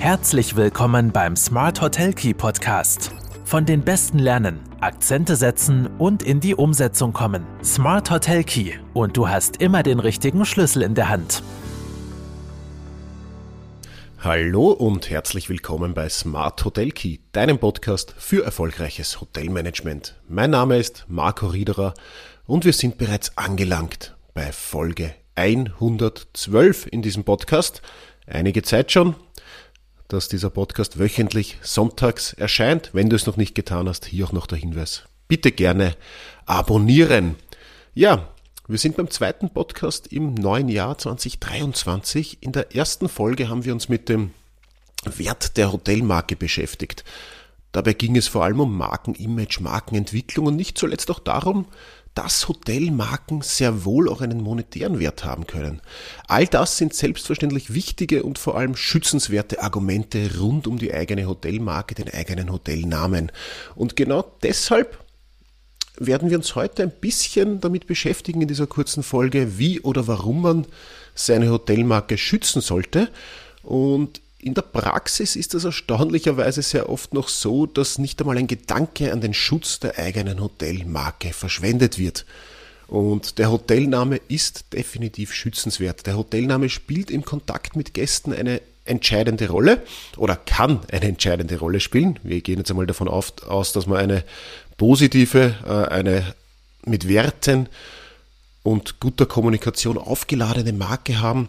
Herzlich willkommen beim Smart Hotel Key Podcast. Von den Besten lernen, Akzente setzen und in die Umsetzung kommen. Smart Hotel Key und du hast immer den richtigen Schlüssel in der Hand. Hallo und herzlich willkommen bei Smart Hotel Key, deinem Podcast für erfolgreiches Hotelmanagement. Mein Name ist Marco Riederer und wir sind bereits angelangt bei Folge 112 in diesem Podcast. Einige Zeit schon, dass dieser Podcast wöchentlich sonntags erscheint. Wenn du es noch nicht getan hast, hier auch noch der Hinweis. Bitte gerne abonnieren. Ja, wir sind beim zweiten Podcast im neuen Jahr 2023. In der ersten Folge haben wir uns mit dem Wert der Hotelmarke beschäftigt. Dabei ging es vor allem um Markenimage, Markenentwicklung und nicht zuletzt auch darum, dass Hotelmarken sehr wohl auch einen monetären Wert haben können. All das sind selbstverständlich wichtige und vor allem schützenswerte Argumente rund um die eigene Hotelmarke, den eigenen Hotelnamen. Und genau deshalb werden wir uns heute ein bisschen damit beschäftigen in dieser kurzen Folge, wie oder warum man seine Hotelmarke schützen sollte. Und in der Praxis ist es erstaunlicherweise sehr oft noch so, dass nicht einmal ein Gedanke an den Schutz der eigenen Hotelmarke verschwendet wird. Und der Hotelname ist definitiv schützenswert. Der Hotelname spielt im Kontakt mit Gästen eine entscheidende Rolle oder kann eine entscheidende Rolle spielen. Wir gehen jetzt einmal davon aus, dass wir eine positive, äh, eine mit Werten und guter Kommunikation aufgeladene Marke haben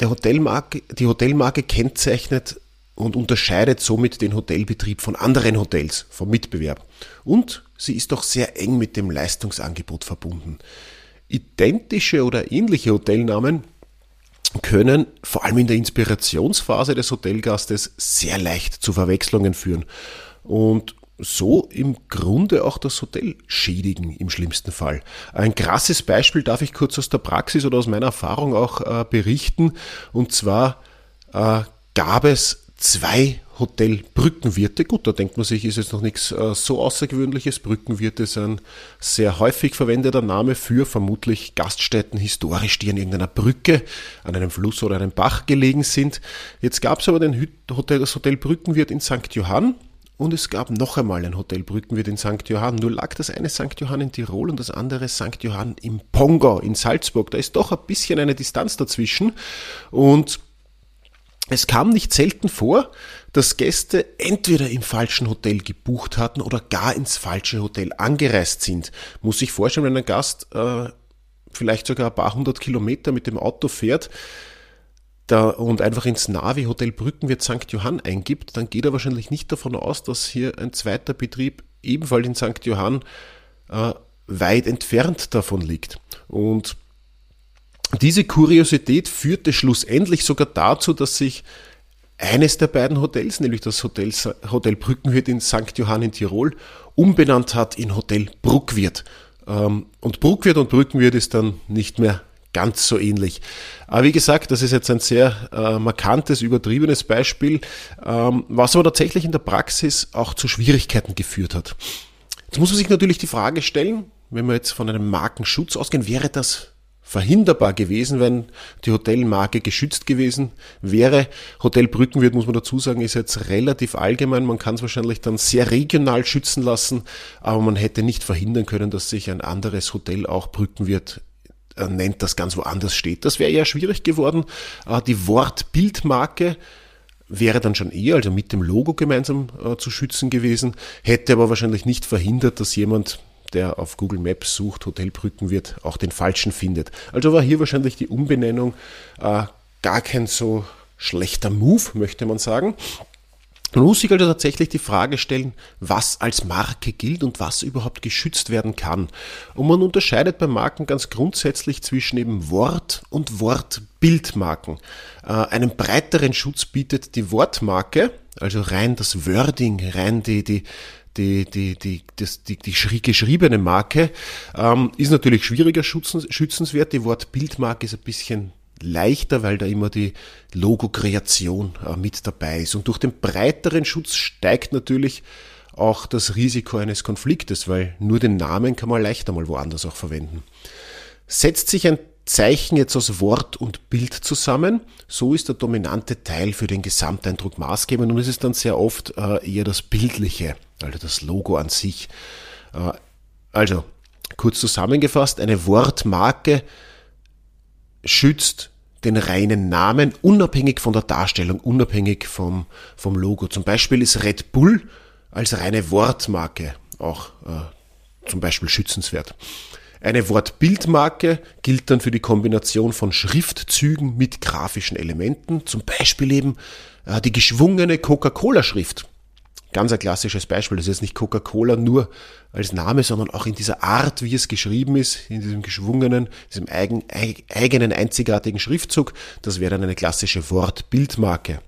der Hotelmarke, die Hotelmarke kennzeichnet und unterscheidet somit den Hotelbetrieb von anderen Hotels, vom Mitbewerb. Und sie ist auch sehr eng mit dem Leistungsangebot verbunden. Identische oder ähnliche Hotelnamen können vor allem in der Inspirationsphase des Hotelgastes sehr leicht zu Verwechslungen führen. Und so im Grunde auch das Hotel schädigen im schlimmsten Fall. Ein krasses Beispiel darf ich kurz aus der Praxis oder aus meiner Erfahrung auch äh, berichten. Und zwar äh, gab es zwei Hotelbrückenwirte. Gut, da denkt man sich, ist jetzt noch nichts äh, so Außergewöhnliches. Brückenwirte ist ein sehr häufig verwendeter Name für vermutlich Gaststätten historisch, die an irgendeiner Brücke, an einem Fluss oder einem Bach gelegen sind. Jetzt gab es aber den Hotel, das Hotel Brückenwirt in St. Johann und es gab noch einmal ein Hotel Brückenwirt in St. Johann. Nur lag das eine St. Johann in Tirol und das andere St. Johann im Pongau in Salzburg. Da ist doch ein bisschen eine Distanz dazwischen. Und es kam nicht selten vor, dass Gäste entweder im falschen Hotel gebucht hatten oder gar ins falsche Hotel angereist sind. Muss sich vorstellen, wenn ein Gast äh, vielleicht sogar ein paar hundert Kilometer mit dem Auto fährt, da, und einfach ins Navi Hotel Brückenwirt St. Johann eingibt, dann geht er wahrscheinlich nicht davon aus, dass hier ein zweiter Betrieb ebenfalls in St. Johann äh, weit entfernt davon liegt. Und diese Kuriosität führte schlussendlich sogar dazu, dass sich eines der beiden Hotels, nämlich das Hotel, Hotel Brückenwirt in St. Johann in Tirol, umbenannt hat in Hotel Bruckwirt. Ähm, und Bruckwirt und Brückenwirt ist dann nicht mehr ganz so ähnlich. Aber wie gesagt, das ist jetzt ein sehr äh, markantes, übertriebenes Beispiel, ähm, was aber tatsächlich in der Praxis auch zu Schwierigkeiten geführt hat. Jetzt muss man sich natürlich die Frage stellen, wenn wir jetzt von einem Markenschutz ausgehen, wäre das verhinderbar gewesen, wenn die Hotelmarke geschützt gewesen wäre. Hotel Brückenwirt, muss man dazu sagen, ist jetzt relativ allgemein. Man kann es wahrscheinlich dann sehr regional schützen lassen, aber man hätte nicht verhindern können, dass sich ein anderes Hotel auch Brückenwirt nennt, das ganz woanders steht. Das wäre eher schwierig geworden. Äh, die Wortbildmarke wäre dann schon eher, also mit dem Logo gemeinsam äh, zu schützen gewesen, hätte aber wahrscheinlich nicht verhindert, dass jemand, der auf Google Maps sucht, Hotelbrücken wird, auch den falschen findet. Also war hier wahrscheinlich die Umbenennung äh, gar kein so schlechter Move, möchte man sagen. Man muss sich also tatsächlich die Frage stellen, was als Marke gilt und was überhaupt geschützt werden kann. Und man unterscheidet bei Marken ganz grundsätzlich zwischen eben Wort- und Wortbildmarken. Äh, einen breiteren Schutz bietet die Wortmarke, also rein das Wording, rein die, die, die, die, die, das, die, die geschriebene Marke, ähm, ist natürlich schwieriger schützenswert. Die Wortbildmarke ist ein bisschen leichter, weil da immer die Logo-Kreation äh, mit dabei ist. Und durch den breiteren Schutz steigt natürlich auch das Risiko eines Konfliktes, weil nur den Namen kann man leichter mal woanders auch verwenden. Setzt sich ein Zeichen jetzt aus Wort und Bild zusammen. So ist der dominante Teil für den Gesamteindruck maßgebend und es ist dann sehr oft äh, eher das Bildliche, also das Logo an sich. Äh, also, kurz zusammengefasst, eine Wortmarke schützt den reinen Namen, unabhängig von der Darstellung, unabhängig vom, vom Logo. Zum Beispiel ist Red Bull als reine Wortmarke auch äh, zum Beispiel schützenswert. Eine Wortbildmarke gilt dann für die Kombination von Schriftzügen mit grafischen Elementen, zum Beispiel eben äh, die geschwungene Coca-Cola-Schrift. Ganz ein klassisches Beispiel. Das ist jetzt nicht Coca-Cola nur als Name, sondern auch in dieser Art, wie es geschrieben ist, in diesem geschwungenen, diesem eigen, eigenen einzigartigen Schriftzug. Das wäre dann eine klassische Wortbildmarke.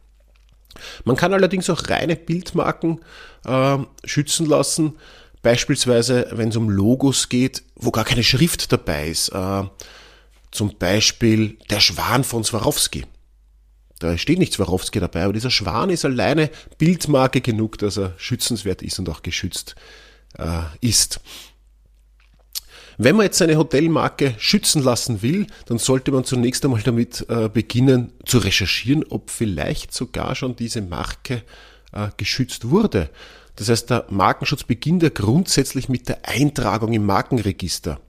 Man kann allerdings auch reine Bildmarken äh, schützen lassen. Beispielsweise, wenn es um Logos geht, wo gar keine Schrift dabei ist. Äh, zum Beispiel der Schwan von Swarovski. Da steht nicht Swarovski dabei, aber dieser Schwan ist alleine Bildmarke genug, dass er schützenswert ist und auch geschützt äh, ist. Wenn man jetzt seine Hotelmarke schützen lassen will, dann sollte man zunächst einmal damit äh, beginnen zu recherchieren, ob vielleicht sogar schon diese Marke äh, geschützt wurde. Das heißt, der Markenschutz beginnt ja grundsätzlich mit der Eintragung im Markenregister.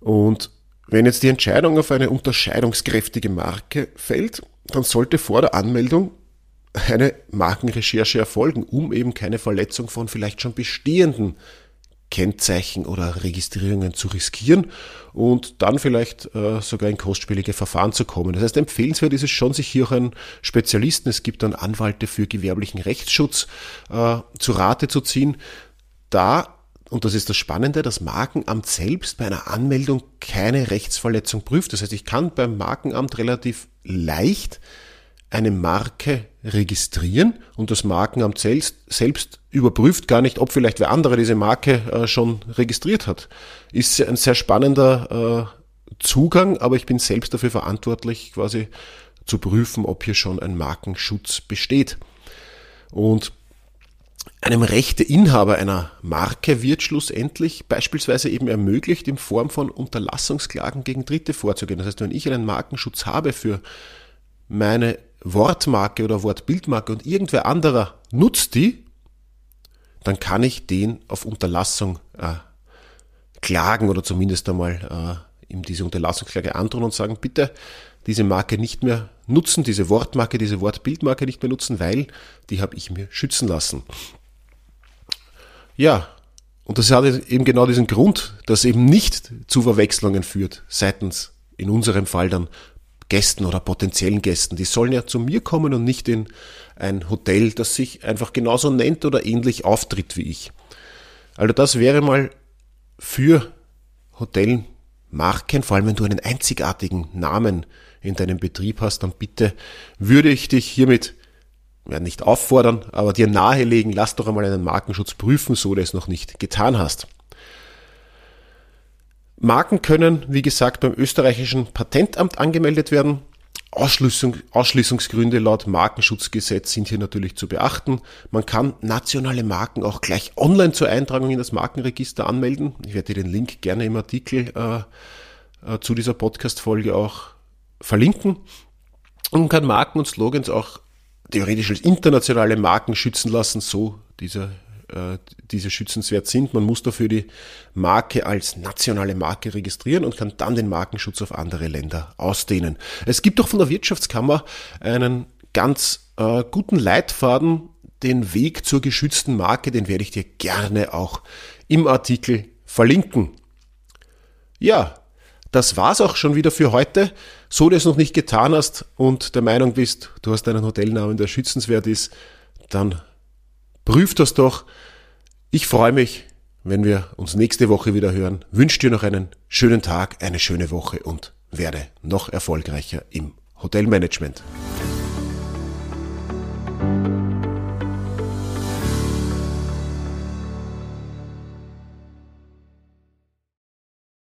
Und wenn jetzt die Entscheidung auf eine unterscheidungskräftige Marke fällt, dann sollte vor der Anmeldung eine Markenrecherche erfolgen, um eben keine Verletzung von vielleicht schon bestehenden Kennzeichen oder Registrierungen zu riskieren und dann vielleicht äh, sogar in kostspielige Verfahren zu kommen. Das heißt, empfehlenswert ist es schon, sich hier auch einen Spezialisten, es gibt dann Anwalte für gewerblichen Rechtsschutz, äh, zu Rate zu ziehen. Da, und das ist das Spannende, das Markenamt selbst bei einer Anmeldung keine Rechtsverletzung prüft. Das heißt, ich kann beim Markenamt relativ leicht eine Marke registrieren und das Markenamt selbst, selbst überprüft gar nicht, ob vielleicht wer andere diese Marke äh, schon registriert hat. Ist ein sehr spannender äh, Zugang, aber ich bin selbst dafür verantwortlich, quasi zu prüfen, ob hier schon ein Markenschutz besteht. Und einem Rechteinhaber einer Marke wird schlussendlich beispielsweise eben ermöglicht, in Form von Unterlassungsklagen gegen Dritte vorzugehen. Das heißt, wenn ich einen Markenschutz habe für meine Wortmarke oder Wortbildmarke und irgendwer anderer nutzt die, dann kann ich den auf Unterlassung äh, klagen oder zumindest einmal äh, ihm diese Unterlassungsklage androhen und sagen, bitte diese Marke nicht mehr nutzen, diese Wortmarke, diese Wortbildmarke nicht mehr nutzen, weil die habe ich mir schützen lassen. Ja, und das hat eben genau diesen Grund, dass eben nicht zu Verwechslungen führt seitens in unserem Fall dann Gästen oder potenziellen Gästen. Die sollen ja zu mir kommen und nicht in ein Hotel, das sich einfach genauso nennt oder ähnlich auftritt wie ich. Also das wäre mal für Hotelmarken, vor allem wenn du einen einzigartigen Namen in deinem Betrieb hast, dann bitte würde ich dich hiermit ja, nicht auffordern, aber dir nahelegen, lass doch einmal einen Markenschutz prüfen, so du es noch nicht getan hast. Marken können, wie gesagt, beim österreichischen Patentamt angemeldet werden. Ausschließung, Ausschließungsgründe laut Markenschutzgesetz sind hier natürlich zu beachten. Man kann nationale Marken auch gleich online zur Eintragung in das Markenregister anmelden. Ich werde dir den Link gerne im Artikel äh, äh, zu dieser Podcast-Folge auch verlinken. Und kann Marken und Slogans auch theoretisch als internationale Marken schützen lassen, so dieser diese schützenswert sind. Man muss dafür die Marke als nationale Marke registrieren und kann dann den Markenschutz auf andere Länder ausdehnen. Es gibt auch von der Wirtschaftskammer einen ganz äh, guten Leitfaden, den Weg zur geschützten Marke, den werde ich dir gerne auch im Artikel verlinken. Ja, das war's auch schon wieder für heute. So du es noch nicht getan hast und der Meinung bist, du hast einen Hotelnamen, der schützenswert ist, dann Prüf das doch. Ich freue mich, wenn wir uns nächste Woche wieder hören. Wünsche dir noch einen schönen Tag, eine schöne Woche und werde noch erfolgreicher im Hotelmanagement.